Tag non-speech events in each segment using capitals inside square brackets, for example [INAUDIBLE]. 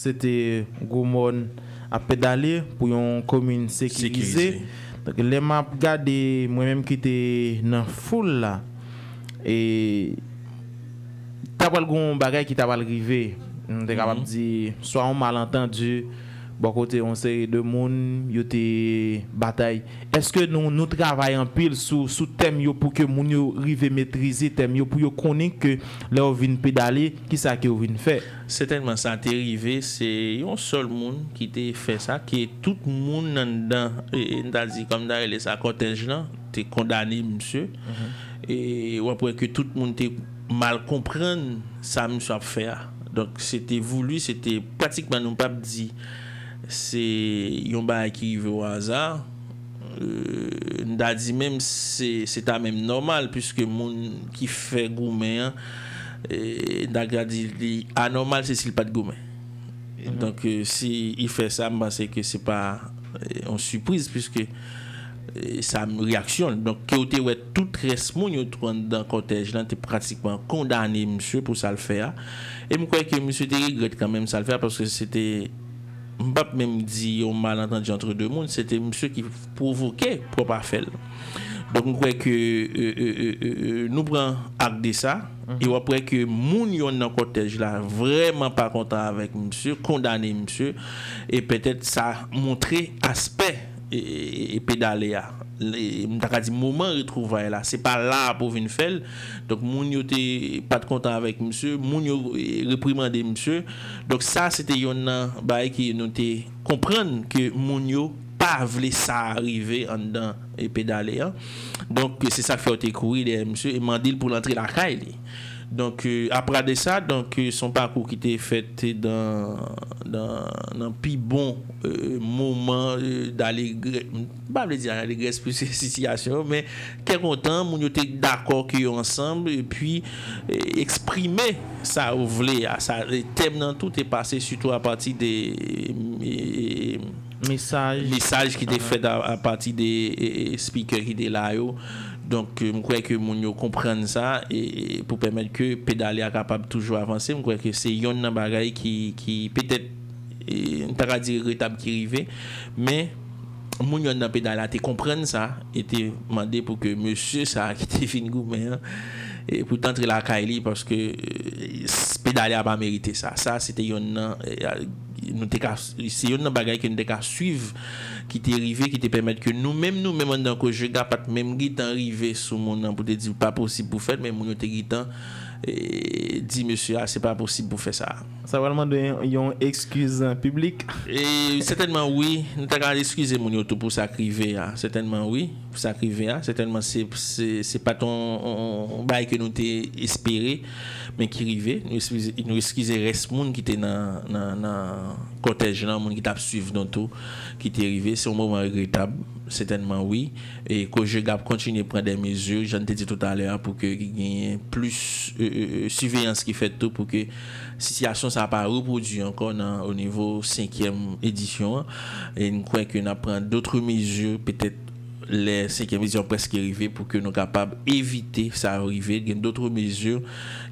c'était Goumon à pédaler pour une commune sécurisée. Donc, les maps gardé moi-même qui était dans foule là. Et t'as pas le bagage qui t'a pas arrivé. On est capable de dire soit un malentendu Bon côté, on série de monde, yo te bataille. Est-ce que nous nous travaillons pile sous sous thème yo pour que moun yo rive maîtriser thème yo pour yo connaître que là on vient pédaler, qui ça que on vient faire Certainement ça t'est arrivé, c'est un seul monde qui t'a fait ça qui est tout monde dedans et on dit comme dans les cortège là, t'es condamné monsieur. Mm -hmm. Et on après que tout monde t'est mal comprendre ça monsieur a fait. Ah. Donc c'était voulu, c'était pratiquement non pas dit se yon ba akirive ou azar, euh, nda di menm se, se ta menm normal, pwiske moun ki fe goumen, e, nda gadi li anormal se sil pat goumen. Mm -hmm. Donk euh, si i fe sa, mba se ke se pa euh, an surprise, pwiske sa reaksyon. Donk ki ou te wè tout res moun yo tron dan kotej lan te pratikman kondane msye pou sa l fè a. E mwen kwe ke msye te regret kan men sa l fè a paske se te Mbap même dit au malentendu entre deux mondes, c'était monsieur qui provoquait pour pas faire. Donc, on croit que euh, euh, euh, nous prenons acte de ça. Et après que moun yon dans cortège là vraiment pas content avec monsieur, condamné monsieur et peut-être ça montrer aspect et, et pédaler m'ta dit moment retrouvaille là c'est pas là pour venir faire. Donc moun yo pas de content avec monsieur. Moun yo réprimander monsieur. Donc ça c'était yon bail qui nous comprendre que moun pas voulu ça arriver en dedans et pédaler hein. donc c'est ça qui fait courir monsieur et mandil pour l'entrée la caille donc, euh, après de ça, donc, euh, son parcours qui était fait dans, dans, dans plus bon euh, moment d'aller, pas dire aller plus [LAUGHS] situation, mais quel content, on était d'accord qu'ils ensemble, et puis exprimer ça, vous voulez, ça, le thème dans tout est passé surtout à partir des messages messages qui étaient faits à, partir des speakers qui étaient là. Donk mwen kwe ke moun yo kompren sa e, pou pwemet ke pedale a kapab toujou avanse. Mwen kwe ke se yon nan bagay ki, ki petet e, n para di retab ki rive. Men moun yon nan pedale a te kompren sa e te mande pou ke monsye sa ki te fin goumen e, pou tantre la ka eli paske pedale a pa merite sa. Sa se te yon nan... nou te ka se yon nan bagay ke nou te ka suiv ki te rive, ki te pemet ke nou menm nou menm an dan ko je ga pat menm gitan rive sou moun nan pou te di pa posib pou fet, menm moun yo te gitan e, di monsye a, se pa posib pou fe sa. Sa walman de yon ekskuse publik? E, setenman oui, nou ta ka l'ekskuse moun yo tou pou sa krive a, setenman oui, pou sa krive a, setenman se, se, se pa ton bay ke nou te espere, men ki rive, nou ekskuse res moun ki te nan, nan, nan kotej nan, moun ki tap suiv don tou, qui était arrivé, c'est un moment regrettable certainement oui. Et que je vais continuer à prendre des mesures. J'en ai dit tout à l'heure pour que y ait plus de euh, euh, euh, surveillance qui fait tout pour que la situation ça pas reproduit encore au niveau cinquième édition. Et nous croyons qu'on apprend d'autres mesures peut-être les cinquième édition presque arrivées pour que nous soyons capables d'éviter ça arriver. D'autres mesures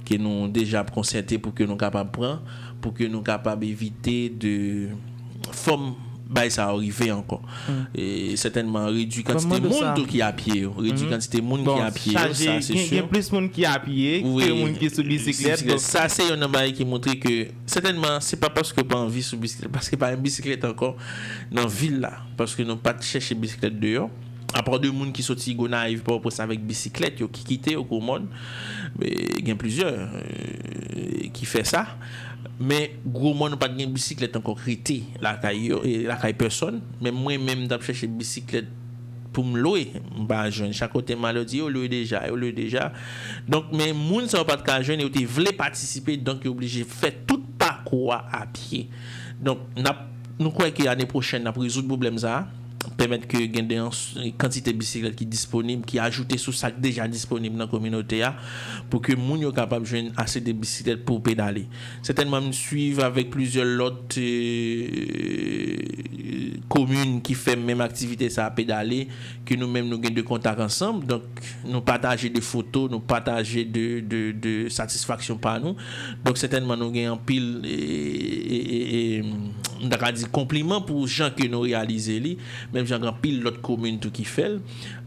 que nous déjà concertées pour que nous capables de prendre pour que nous capables d'éviter de forme bay sa orive ankon. Mm. E setenman redu kantite moun tou ki apye yo. Redu mm. kantite moun bon, ki apye yo, sa se syo. Gen plus moun ki apye, oui, ke moun ki sou bisiklet. Sa se yon nan bay ki montre ke, setenman se pa paske pa anvi sou bisiklet, paske pa an bisiklet ankon nan vil la. Paske nou pat chèche bisiklet deyo. Apar de moun ki soti gona evi pa wapos avèk bisiklet yo ki kite yo kou moun. Gen plizye ki fè sa. Men, gwo moun nou pat gen bisiklet anko kriti lakay la person. Men mwen men mdap chèche bisiklet pou m loue. Mba jwen, chakote malo di yo loue deja, yo loue deja. Donk men moun sa w pat ka jwen yo te vle patisipe, donk yo oblije fè tout pa kwa apye. Donk nap, nou kwe ki ane prochen nap rezout problem za a. permettre que ait une quantité de bicyclettes qui est disponible, qui est ajoutée sur ça déjà disponible dans la communauté pour que les gens capable de jouer assez de bicyclettes pour pédaler. Certainement, me suivre avec plusieurs autres commune qui fait même activité ça à pédaler que nous mêmes nous gagnons de contact ensemble. Donc nous partager des photos nous partager de, de, de satisfaction par nous. Donc certainement nous gagnons pile et, et, et, et dit compliment pour gens que nous réalisons li, même gens pile l'autre commune tout qui fait.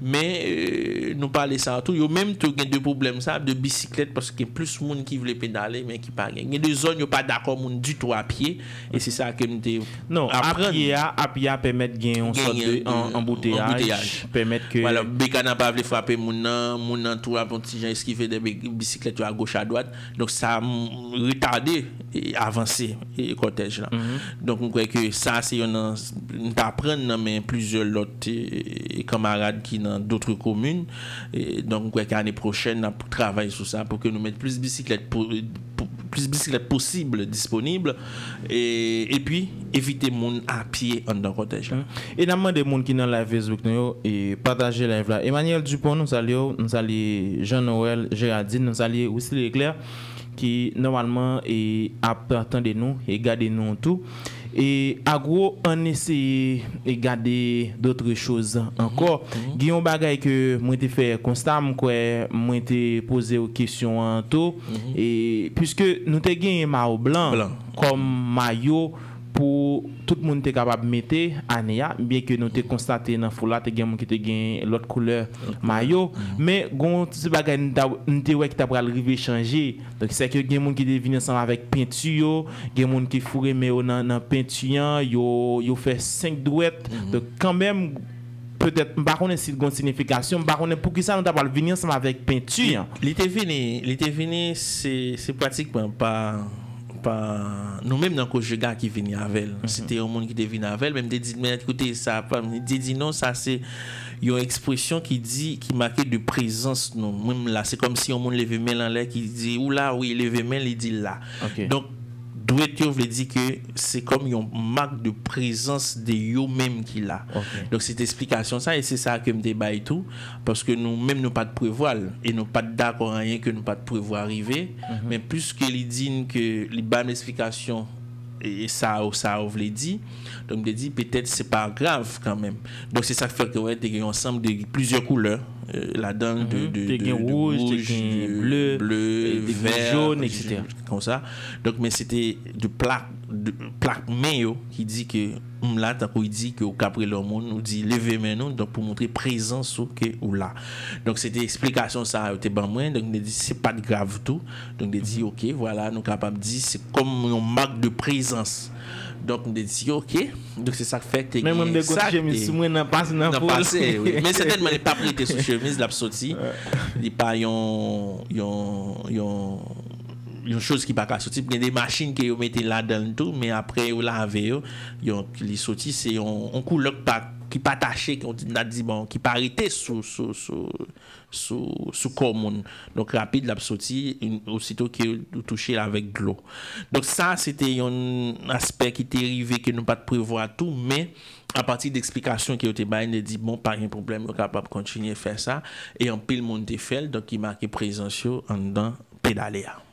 Mais euh, nous parler ça tout. Yo même tout gagne de problèmes ça de bicyclette parce qu'il y a plus de monde qui veut pédaler mais qui pas gagne des zones yo pas d'accord monde du tout à pied. Et c'est ça que nous non à pied à pied permettre gain on sort de embouteillage permettre que voilà bécane n'a pas voulu frapper mon nan mon nan tout à petit gens esquiver des bicyclettes à gauche à droite donc ça a retardé et avancé et cortège là. Mhm. Donc on croit que ça c'est on apprendre mais plusieurs autres camarades qui dans d'autres communes et donc on croit qu'année prochaine on travailler sur ça pour que nous mettre plus de bicyclettes pour, plus de bicyclettes possibles disponibles et, puis éviter mon à pied en dans cortège. Hein? Et dans des gens qui dans la Facebook et partager live là. Emmanuel Dupont nous saluons, nous saluons Jean-Noël Géraldine, nous saluons aussi l'éclair qui normalement est de nous et garder nous tout. Et à gros, on essaie de garder d'autres choses encore. Mm -hmm. Guillaume Bagay que moi t'ai fait constat, moi t'ai posé aux questions en tout. Mhm. Et puisque nous t'ai gagné maillot blanc, blanc. comme maillot pour tout le monde est capable de mettre Ania, bien que nous avons constaté dans la foule, il qui te l'autre couleur maillot, mais gon petit bagay nous qui t'a arrivé changer. Donc c'est que y a qui venu ensemble avec peinture, y a des qui fourré mais dans dans peinture, yo yo fait 5 douettes. Mhm. Donc quand même peut-être pas connaît si une signification pas connaît pour qui ça nous t'a venir ensemble avec peinture. L'été venu, l'été c'est c'est pratiquement pas nous-mêmes dans le gars qui vient avec mhm. c'était un monde qui était venu avec même des dit mais écoutez ça dit non ça c'est une expression qui dit qui marque de présence non. Même là c'est comme si on monde levé main en l'air qui dit ou là oui levé main il dit là. Donc Que c'est comme une marque de présence de yo même qui là. Donc cette explication ça et c'est ça que me débat parce que nous même nous pas de prévoir et nous pas d'accord que nous pas de prévoir arriver mhm. mais plus que les dit que les bonnes explications et ça ça veut dire donc me dit peut-être c'est pas grave quand même. Donc c'est ça qui fait que ouais, y a ensemble de plusieurs couleurs euh, là-dedans de, mhm. de, de, rouge, bleu, bleu vert, jaune, etc. Comme ça. Donc, mais c'était de plaque, de plaque main qui dit que là, qu'il dit que au Capri le monde, nous dit lever maintenant donc pour montrer présence ou que ou là. Donc, c'était explication ça a été bon moins. Donc, on dit c'est pas de grave tout. Donc, on dit ok, voilà, nous capable de dire c'est comme une marque de présence. Donk mwen de di, ok, donk se sak fèk te gye. Mwen mwen de kon chemise sou mwen nan pase nan pou. Nan pase, oui. Men setenman li pa prete sou chemise la psoti. Li pa yon, yon, yon, yon chose ki pa ka soti. Gen de machin ki yo mette la dan tout, men apre yo lave yo, yon li soti se yon, on koulok pa ki pa tache, ki, bon, ki pa rete sou, sou, sou, sou, sou kor moun. Donk rapide l ap soti, osito ki ou touche la vek glo. Donk sa, se te yon aspek ki te rive, ki nou pat prevo a tou, men, a pati de eksplikasyon ki yo te bayen, de di, bon, pa yon problem, yo kapap kontinye fè sa, e yon pil moun te fel, donk ki marke prezensyo an dan pedale a.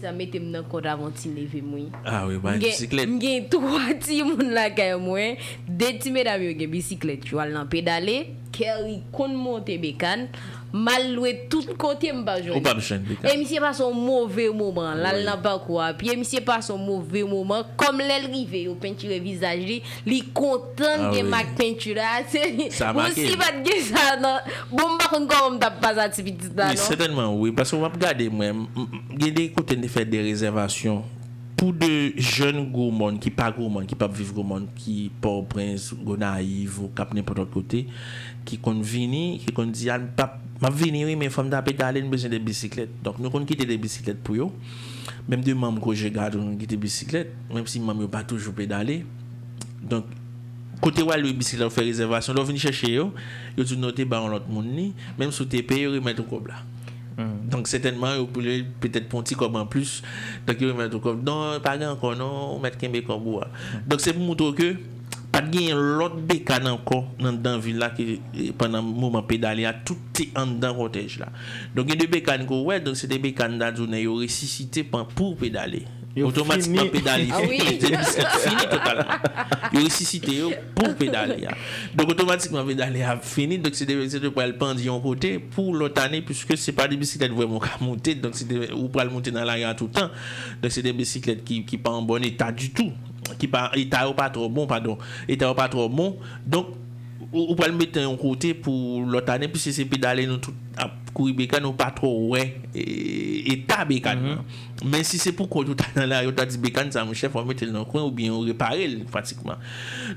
Sa metem nan kor avon ti leve mwen. Ah oui, ba bisiklet. Mwen gen 3 ti moun la kaya mwen. De ti medam yo gen bisiklet. Yo al nan pedale. Keri kon monte bekan. Malwe tout kote mba joun. Ou pa bichan. E misye pa son mouve mouman. Lal nan pa kwa. Pi e misye pa son mouve mouman. Kom lèl rive yo pentire vizaj li. Li mak pentire. Sa make. Ou si bat gen sa nan. Bon bakon kon mta pa sa tipitit nan. Oui, certainement oui. Parce wap gade mwen. Gen de kote ne fè de rezervasyon. Pou de jen goumon. Ki pa goumon. Ki pa viv goumon. Ki pa ou prens. Gona aiv. Ou kap ne potot kote. Ki kon vini. Ki kon di an pap. Ma vini oui, mais femme pédaler, nous besoin de bicyclette. Donc nous avons quitté des bicyclettes pour eux. Même deux membres que je garde, nous quitté bicyclette, même si maman pas toujours pédaler. Donc côté où le bicyclette fait réservation, nous venir chercher eux, ils ont noté bah l'autre monde même sous TP, ils remettent au. Hmm. Mm. Donc, certainement, vous voulez peut-être ponti comme en plus. Donc, vous mettez comme, non, pas encore, non, vous mettez comme bois. Mm. Donc, c'est pour montrer que, pas de gain l'autre bécane encore dans la ville là qui pendant le moment pédalé à tout est en dans cortège là donc il y a deux bécanes qu'on ouais donc c'est des bécanes d'adjournée ressuscité pour pédaler Automatiquement pédaler. Ah oui? [LAUGHS] fini totalement. Yo ressuscité pour pédaler. ya. Donc automatiquement pédaler a fini. Donc c'est de, c'est de pour le pendre d'un côté pour l'autre année puisque c'est pas des bicyclettes vraiment qu'à monter. Donc c'est de, ou pour le monter dans l'arrière tout le temps. Donc c'est des bicyclettes qui qui pas en bon état du tout. Qui pas état pas trop bon pardon. État pas trop bon. Donc ou, pas le mettre en côté pour l'autre année puisque c'est pédaler nous tout à courir bécane ou pas trop ouais. Et état bécane. Mais si c'est pour qu'on tout dans la rue dit bécane ça mon chef on mettre dans le coin ou bien on réparer pratiquement.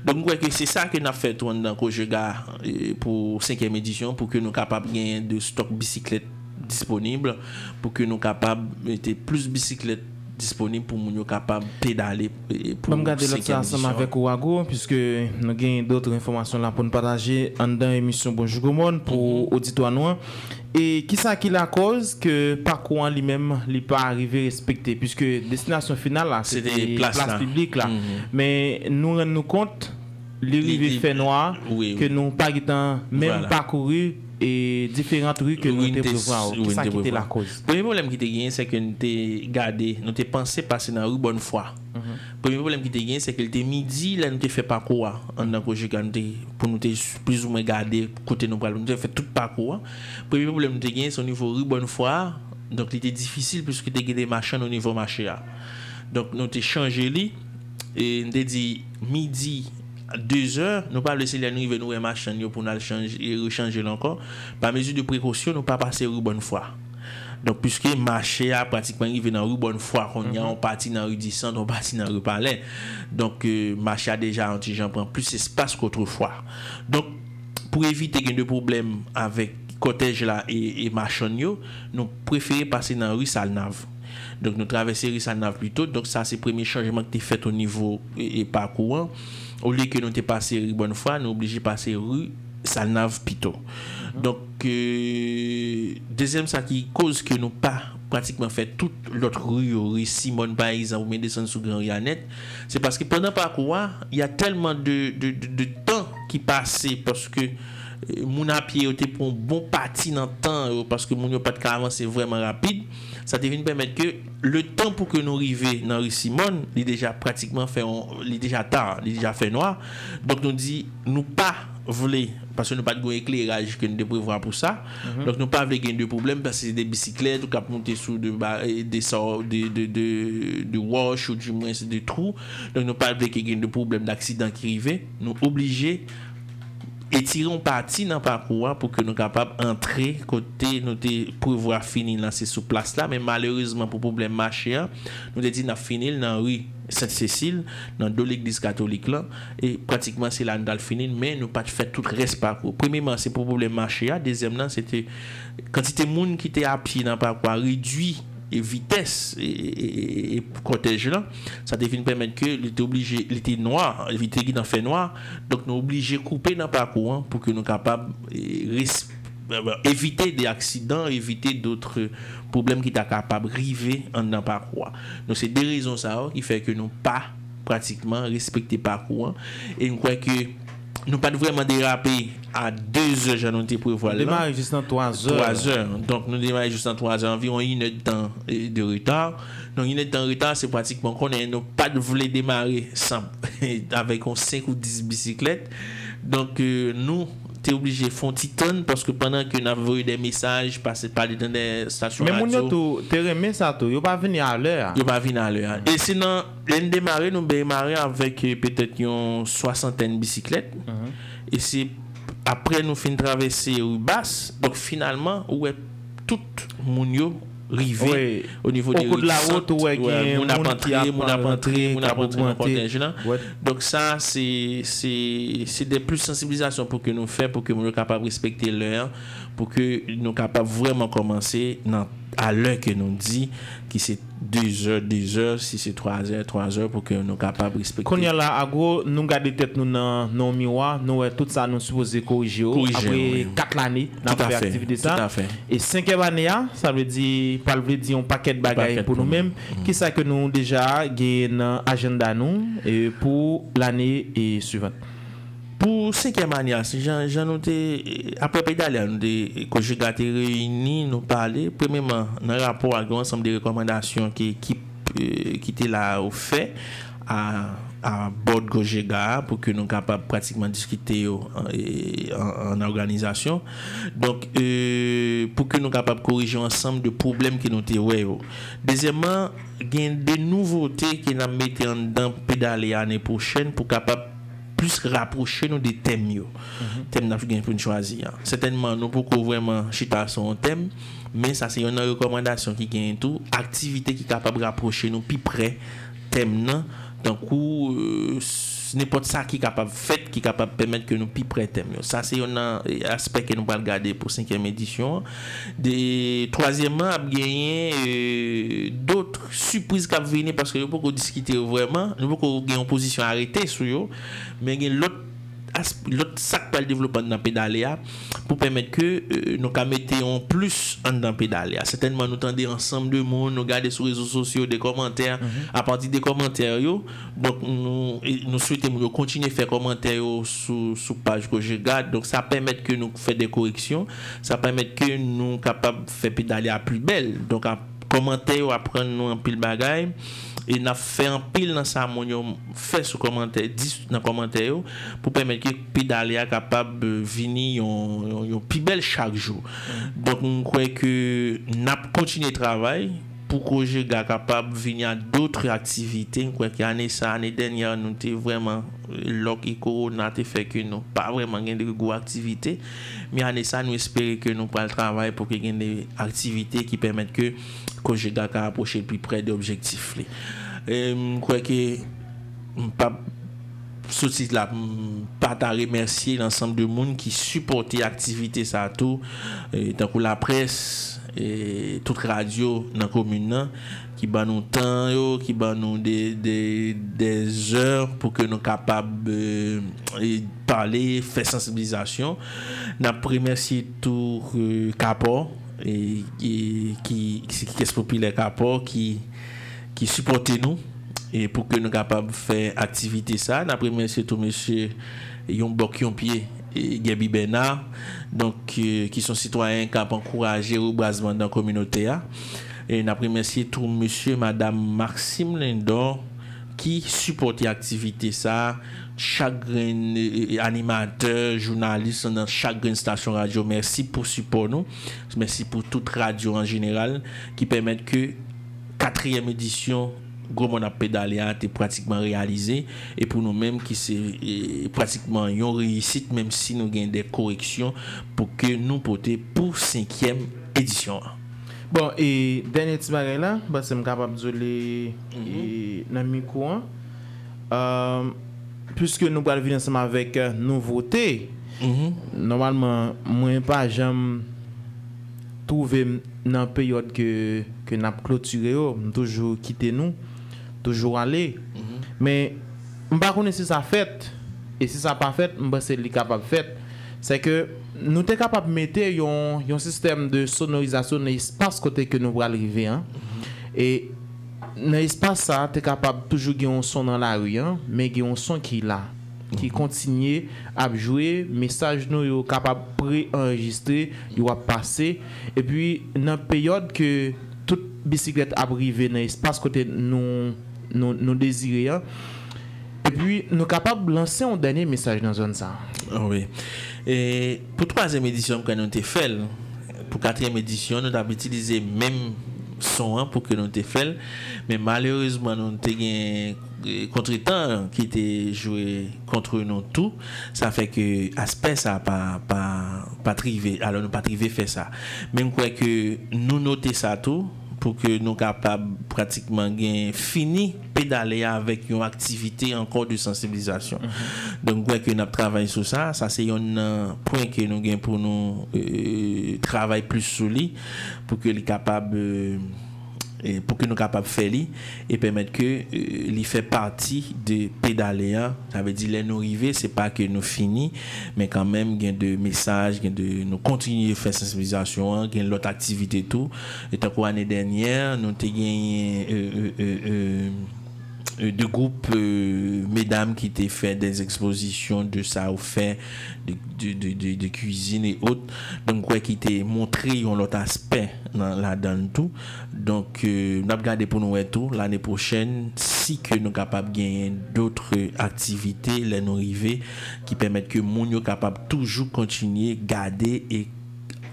Donc crois que c'est ça que nous avons fait dans Kojega euh, pour cinquième édition pour que nous capables de gagner de stock bicyclette disponible pour que nous capables mettre plus bicyclettes disponibles pour nous capables pédaler pour me garder l'autre ensemble avec Ouago, puisque nous avons d'autres informations là pour nous partager en dans l'émission Bonjour Gomon pour Mhm. auditoire nous. Et qui ça qui la cause que parcours lui-même n'est pas arrivé respecté, puisque destination finale là, c'était place publique là. Mhm. Mais nous rendons nous compte, les- fait noir, Oui, que nous pas même Voilà. parcouru et différentes rues que nous nous avons Qui nous ça qui était la cause? Premier problème qui te gagné, c'est que nous t'es gardé, nous t'es pensé passer dans la rue bonne foi. Premier problème qui te gagné, c'est que le midi, là, nous t'es fait parcours. hein, En tant que pour nous plus ou moins gardé, côté nous, nous t'es fait tout parcours. hein. Premier problème nous t'es gagné, c'est au niveau rue bonne foi. Donc, il était difficile puisque t'es gagné des machines au niveau marché. hein. Donc, nous t'es changé. Et nous t'es dit midi 2 heures, nous pas laisser les arriver nous et machin yo pour nous changer et rechanger encore. Par mesure de précaution, nous pas passer rue bonne foi. Donc, puisque marché a pratiquement arrivé dans rue Bonnefoy, on y a, on parti dans rue Dissant, on parti dans rue Palais. Donc, euh, marché a déjà, gens prend plus espace qu'autrefois. Donc, pour éviter qu'il y ait de problèmes avec cortège là et, et nous préférons passer dans rue Salnave. Donc, nous traversons rue Salnave plutôt. Donc, ça, c'est le premier changement qui est fait au niveau et, et parcours. Au lieu que nous t'es passé rue Bonnefoy, nous obligés de passer rue Salnave plutôt. Donc, euh, deuxième, ça qui cause que nous pas pratiquement fait toute l'autre rue, rue Simone par exemple, ou descendre sous Grand Rianet, c'est parce que pendant parcours, il y a tellement de, de, de, de temps qui passait parce que moun apye yo te pon bon pati nan tan yo, paske moun yo pat ka avanse vreman rapide, sa te vin pwemet ke le tan pou ke nou rive nan Rissimon, li deja pratikman fè, li deja tar, li deja fè noa, donk nou di nou pa vle, paske nou pat gwen ekleraj ke nou deprivwa pou sa, mm -hmm. donk nou pa vle gen de problem, paske se de bisiklet ou kap monte sou eh, de, de, de, de wash ou du mwen se de trou, donk nou pa vle gen de problem d'aksidant ki rive, nou oblige etiron pati nan pakouan pou ke nou kapap antre kote nou te pouvoa finil nan se sou plas la, men malerizman pou problem mache an, nou te di nan finil nan rui Saint-Cécile, nan do l'Eglise Katolik lan, e pratikman se lan dal finil, men nou pati fè tout res pakou. Premiman se pou problem mache an, dezem nan se te, kantite moun ki te api nan pakouan, ridwi vitesse et, et, cortège là ça devait nous permettre que il était obligé il noir il était dans fait noir donc nous obligé couper dans le parcours pour que nous capables euh, éviter des accidents éviter d'autres problèmes qui sont capables de river en dans le parcours donc c'est des raisons ça qui fait que nous pas pratiquement respecter parcours et nous crois que nous pas vraiment déraper à 2 heures j'en ai prévoir là Démarre juste dans 3 heures. 3 heures. Donc, nous démarrons juste en 3 heures, environ une heure de temps de retard. Donc, une heure de temps de retard, c'est pratiquement qu'on n'a pas de voulu démarrer sans, [LAUGHS] avec 5 ou 10 bicyclettes. Donc, euh, nous, t'es obligé de faire titan parce que pendant que nous avons eu des messages, passer par dans des stations. Mais radio, mon te remis ça, tout. Yo pas venir à l'heure. Yo pas venir à l'heure. Et sinon, l'un démarrer, nous démarrer avec euh, peut-être une soixantaine de bicyclettes. Mm -hmm. Et c'est après nous fin traverser rue basse. Donc finalement, ouais, tout moun yo rivé au niveau Au des de la route, ouais, y a entré, moun a entré, rentré, moun a entré. Donc ça, c'est c'est c'est des plus sensibilisation pour que nous faisons, pour que nous soyons capables de respecter l'heure, pour que nous capables vraiment commencer dans- à l'heure que nous dit, qui c'est 2 heures, 2 heures, si c'est 3 heures, 3 heures, pour que nous capables de respecter. Quand y a là, à gros, nous garder tête nous dans dans le miroir, nous tout ça nous corriger. Après oui. 4 années, nous avons activité ça. Et 5e année, ah, ça veut dire, pas veut dire un paquet de bagages pour nous-mêmes. Qui ça que nous déjà gagné dans agenda nous pour l'année suivante? Pour cinquième année, si j'en noté, après pédale, de quand j'ai gâté réunis, nous parler, premièrement, dans le rapport avec un ensemble de recommandations qui euh, était là au fait à à bord de pour que nous capables pratiquement discuter en, en, en organisation. Donc, euh, pour que nous capables corriger ensemble de problèmes qui nous avons. Deuxièmement, il y a des nouveautés qui nous mettent en pédaler l'année prochaine pour capable plus rapprocher nous des thèmes. Mm -hmm. Thèmes nous pour choisir. Certainement, nous pouvons vraiment chiter sur un thème, mais ça c'est une recommandation qui gagne tout, activité qui est capable de rapprocher nous plus près thème d'un coup, euh, nipot sa ki kapab fet, ki kapab pemet ke nou pi pretem yo. Sa se yon nan aspek ke nou pal gade pou 5e edisyon. De, troasyèman ap genyen e, doutre suprise kap vini paske yo pou ko diskite yo vreman, yo pou ko genyon posisyon arete sou yo, men gen lot l'autre sac pour le développement dans pédaléa pour permettre que euh, nous mettions plus dans pédaléa certainement nous tendons ensemble de monde nous regarder sur les réseaux sociaux des commentaires à partir des commentaires yo. donc nous nous souhaitons continuer à faire commentaires sur sur page que je garde. Donc ça permet que nous fassions des corrections. Ça permet que nous capables de faire pédaléa plus belle. Donc à commenter ou apprendre nous un pile bagaille E na fe an pil nan sa moun yo fe sou komante, dis nan komante yo pou pèmèd ki pi dalè a kapab euh, vini yon, yon, yon pi bel chak jou. Donk mwen kwe ke nap kontine travay pou koje ga kapab vini an doutre aktivite. Mwen kwe ki anè sa anè denye nou te vreman euh, lok i korona te fe ke nou pa vreman gen de go aktivite. Mi anè sa nou espere ke nou pral travay pou ke gen de aktivite ki pèmèd ke Kojeda ka aposhe pi pre de objektif li. E m kwe ke m pa sotit la m pata remersye lansam de moun ki supporte aktivite sa tou e, tankou la pres e tout radio nan komune nan ki ban nou tan yo, ki ban nou de de, de zèr pou ke nou kapab e, e pale, fe sensibilizasyon nan premersye tou e, kapor et qui qui est populaire capot qui qui supportait nous et pour que nous capables faire activité ça n'a remercié tout monsieur Yon Bok Yon Pied et Gabi Bernard, donc, euh, qui sont citoyens qui ont encouragé le brasement dans la communauté. Et nous remercié tout monsieur, madame Maxime Lindor qui supporte l'activité ça chaque euh, animateur, journaliste dans chaque station radio. Merci pour support nous. Merci pour toute radio en général qui permettent que quatrième édition gros mon pédalé a été pratiquement réalisé et pour nous-mêmes qui c'est pratiquement une réussite même si nous avons des corrections pour que nous porter pour cinquième édition. Bon, et dernier petit bagage là, bah, c'est capable de les dans micro. Euh, puisque nous allons venir ensemble avec euh, nouveauté, normalement, moi pas jamais trouvé dans la période que que n'a clôturé, toujours quitté nous toujours aller. Mais je ne sais pas si ça fait. Et si ça pas fait, je sais pas capable de faire. C'est que nous sommes capables de mettre un, système de sonorisation dans l'espace côté que nous allons arriver. Hein? Et dans l'espace, ça, tu es capable toujours de un son dans la rue, hein? mais il y a un son qui est là qui continue à jouer message nous est capable de préenregistrer il va passer et puis dans la période que toute bicyclette a arrivé dans l'espace côté nous nous, nous désirons. Et puis, nous sommes capables de lancer un dernier message dans la zone. Ça. Ah oui. Et pour troisième édition que nous fait, pour quatrième édition, nous avons utilisé même son hein, pour que nous avons fait. Mais malheureusement, nous avons contre-temps qui était joué contre nous tout. Ça fait que l'aspect ça pas pas pas trivé. Alors nous pas trivé faire ça. Je crois que nous noter ça tout pou ke nou kapab pratikman gen fini pedale avèk yon aktivite ankor de sensibilizasyon. Mm -hmm. Donk wèk yon ap travay sou sa, sa se yon uh, poen ke nou gen pou nou euh, travay plus sou li pou ke li kapab... Euh, pour que nous capables de faire et permettre que euh, fait partie de pédaler ça veut dire les nous arriver c'est pas que nous fini mais quand même gain de messages gain de nous continuer à faire sensibilisation gain l'autre activité tout. Et tant l'année dernière nous avons gagné euh, euh, euh, de groupes euh, mesdames qui étaient fait des expositions de ça au fait de, de, de, de, cuisine et autres. Donc quoi qui était montré un autre aspect dans la dans tout. Donc euh, nous avons pour nous tout l'année prochaine si que nous capables de gagner d'autres activités les nous qui permettent que nous sommes capables toujours continuer garder et,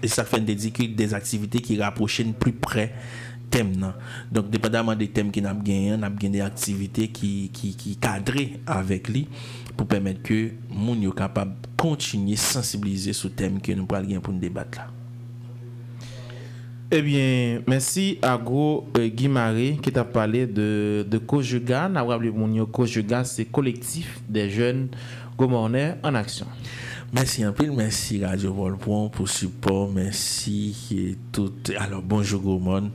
et ça fait des, des activités qui rapprochent plus près Donc, dépendamment des thèmes qu'il a gagné, on a gagné des activités qui, qui, qui cadrées avec lui pour permettre que nous soyons capables de continuer à sensibiliser ce thème que nous allons pour nous débattre là. Eh bien, merci à Gros euh, Guimaré qui t'a parlé de, de Kojuga. Kojuga, c'est collectif des jeunes gourmandais en action. Merci un peu, merci Radio Volpon pour support, merci et tout. Alors bonjour Gourmand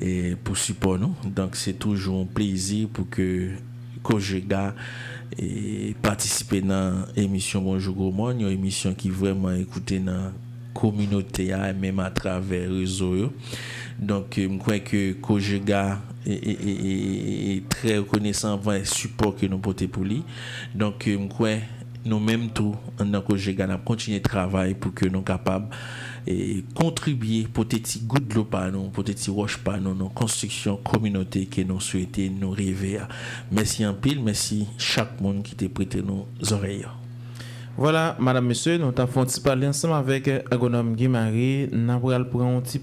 et pour support nous. Donc c'est toujours un plaisir pour que Kojega et participer dans l'émission Bonjour Gourmand, une émission qui vraiment écoutée dans la communauté et même à travers les réseaux. Donc je crois que Kojega est, très reconnaissant pour le support que nous portons pour lui. Donc je crois nous-mêmes tout en tant que Kojega, nous continuer de travailler pour que nous soyons capables et contribuer pour des petits gouttes de nous, pour des petits roches par nous, nos constructions communauté que nous souhaitons nous rêver. Merci en pile, merci chaque monde qui t'a prêté nos oreilles. Voilà, madame, monsieur, nous avons parlé ensemble avec agronome Guy Marie. Nous un petit